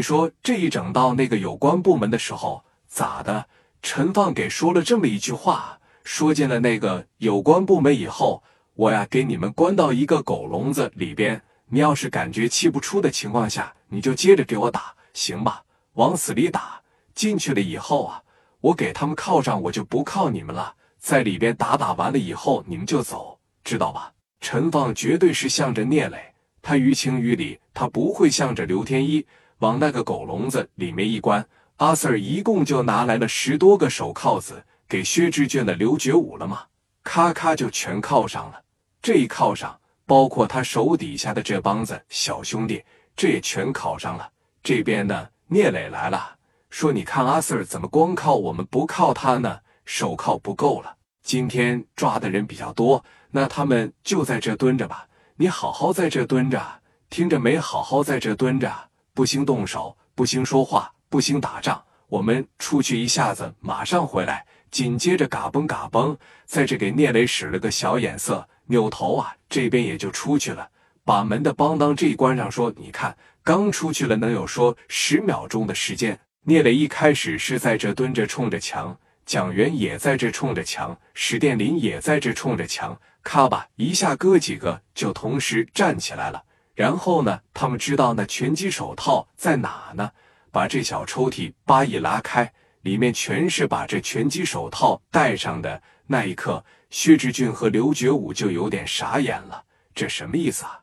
你说这一整到那个有关部门的时候，咋的？陈放给说了这么一句话，说进了那个有关部门以后，我呀给你们关到一个狗笼子里边。你要是感觉气不出的情况下，你就接着给我打，行吧？往死里打。进去了以后啊，我给他们铐上，我就不铐你们了。在里边打打完了以后，你们就走，知道吧？陈放绝对是向着聂磊，他于情于理，他不会向着刘天一往那个狗笼子里面一关。阿 Sir 一共就拿来了十多个手铐子，给薛之俊的刘觉武了嘛，咔咔就全铐上了。这一铐上。包括他手底下的这帮子小兄弟，这也全铐上了。这边呢，聂磊来了，说：“你看阿 Sir 怎么光靠我们不靠他呢？手铐不够了。今天抓的人比较多，那他们就在这蹲着吧。你好好在这蹲着，听着没？好好在这蹲着，不兴动手，不兴说话，不兴打仗。我们出去一下子，马上回来。紧接着，嘎嘣嘎嘣，在这给聂磊使了个小眼色。”扭头啊，这边也就出去了，把门的梆当这一关上，说：“你看，刚出去了，能有说十秒钟的时间。”聂磊一开始是在这蹲着冲着墙，蒋元也在这冲着墙，史殿林也在这冲着墙，咔吧一下，哥几个就同时站起来了。然后呢，他们知道那拳击手套在哪呢？把这小抽屉扒一拉开，里面全是把这拳击手套戴上的。那一刻。薛之俊和刘觉武就有点傻眼了，这什么意思啊？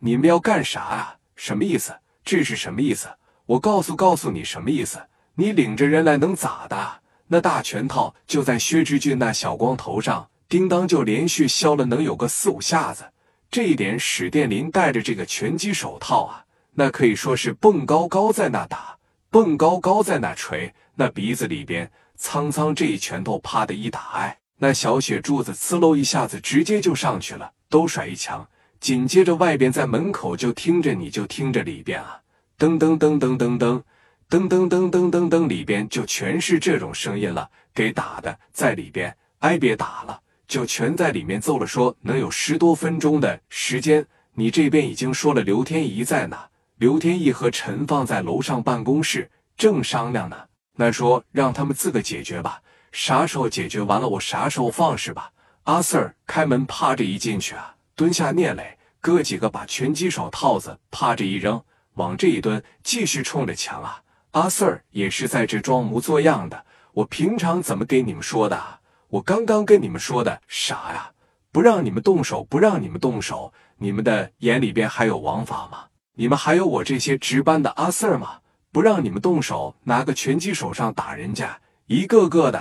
你们要干啥啊？什么意思？这是什么意思？我告诉告诉你什么意思？你领着人来能咋的？那大拳套就在薛之俊那小光头上，叮当就连续削了能有个四五下子。这一点，史殿林戴着这个拳击手套啊，那可以说是蹦高高在那打，蹦高高在那锤，那鼻子里边苍苍这一拳头啪的一打，哎。那小雪柱子呲喽一下子，直接就上去了，都甩一墙。紧接着外边在门口就听着，你就听着里边啊，噔噔噔噔噔噔，噔噔噔噔噔噔，里边就全是这种声音了。给打的在里边，哎，别打了，就全在里面揍了。说能有十多分钟的时间，你这边已经说了刘天怡在哪？刘天意和陈放在楼上办公室正商量呢。那说让他们自个解决吧。啥时候解决完了，我啥时候放是吧？阿 Sir 开门，趴着一进去啊，蹲下聂磊哥几个把拳击手套子趴着一扔，往这一蹲，继续冲着墙啊。阿 Sir 也是在这装模作样的。我平常怎么给你们说的？我刚刚跟你们说的啥呀？不让你们动手，不让你们动手。你们的眼里边还有王法吗？你们还有我这些值班的阿 Sir 吗？不让你们动手，拿个拳击手上打人家，一个个的。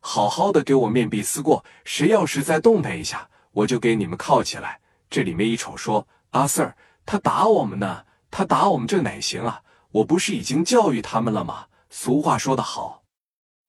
好好的给我面壁思过，谁要是再动他一下，我就给你们铐起来。这里面一瞅，说阿 Sir，他打我们呢，他打我们这哪行啊？我不是已经教育他们了吗？俗话说得好，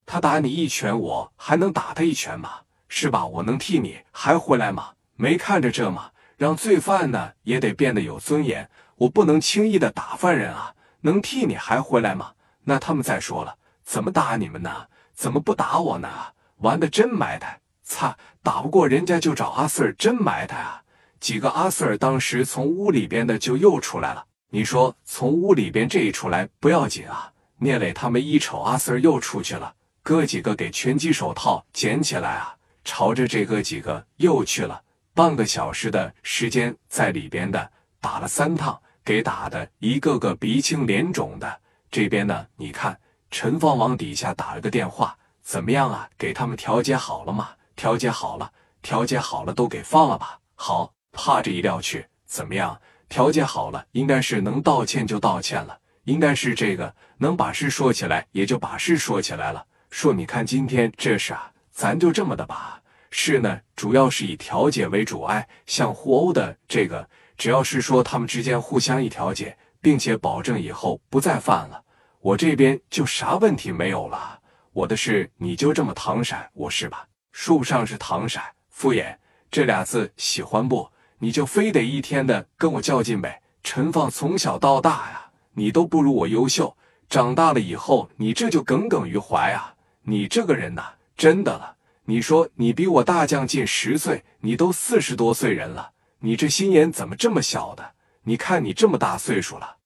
他打你一拳，我还能打他一拳吗？是吧？我能替你还回来吗？没看着这吗？让罪犯呢也得变得有尊严，我不能轻易的打犯人啊！能替你还回来吗？那他们再说了，怎么打你们呢？怎么不打我呢？玩的真埋汰！擦，打不过人家就找阿 Sir，真埋汰啊！几个阿 Sir 当时从屋里边的就又出来了。你说从屋里边这一出来不要紧啊？聂磊他们一瞅阿 Sir 又出去了，哥几个给拳击手套捡起来啊，朝着这哥几个又去了。半个小时的时间在里边的打了三趟，给打的一个个鼻青脸肿的。这边呢，你看。陈放往底下打了个电话，怎么样啊？给他们调解好了吗？调解好了，调解好了，都给放了吧。好，趴着一撂去，怎么样？调解好了，应该是能道歉就道歉了，应该是这个能把事说起来，也就把事说起来了。说你看今天这事啊，咱就这么的吧。事呢，主要是以调解为主。哎，像互殴的这个，只要是说他们之间互相一调解，并且保证以后不再犯了。我这边就啥问题没有了，我的事你就这么搪塞我是吧？说不上是搪塞，敷衍这俩字喜欢不？你就非得一天的跟我较劲呗？陈放从小到大呀，你都不如我优秀，长大了以后你这就耿耿于怀啊！你这个人呐，真的了，你说你比我大将近十岁，你都四十多岁人了，你这心眼怎么这么小的？你看你这么大岁数了。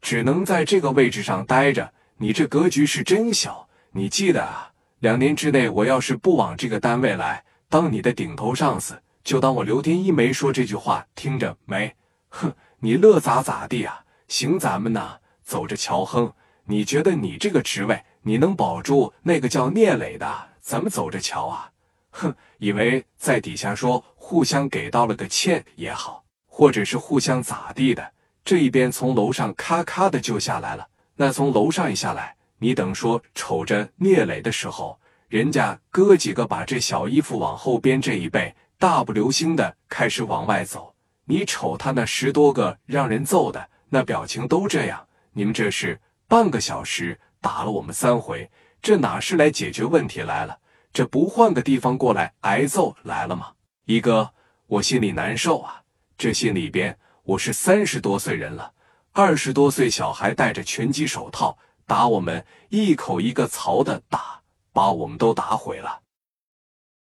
只能在这个位置上待着。你这格局是真小。你记得啊，两年之内我要是不往这个单位来当你的顶头上司，就当我刘天一没说这句话，听着没？哼，你乐咋咋地啊？行，咱们呢，走着瞧。哼，你觉得你这个职位你能保住那个叫聂磊的？咱们走着瞧啊。哼，以为在底下说互相给道了个歉也好，或者是互相咋地的？这一边从楼上咔咔的就下来了，那从楼上一下来，你等说瞅着聂磊的时候，人家哥几个把这小衣服往后边这一背，大步流星的开始往外走。你瞅他那十多个让人揍的那表情都这样，你们这是半个小时打了我们三回，这哪是来解决问题来了？这不换个地方过来挨揍来了吗？一哥，我心里难受啊！这心里边，我是三十多岁人了，二十多岁小孩戴着拳击手套打我们，一口一个槽的打，把我们都打毁了。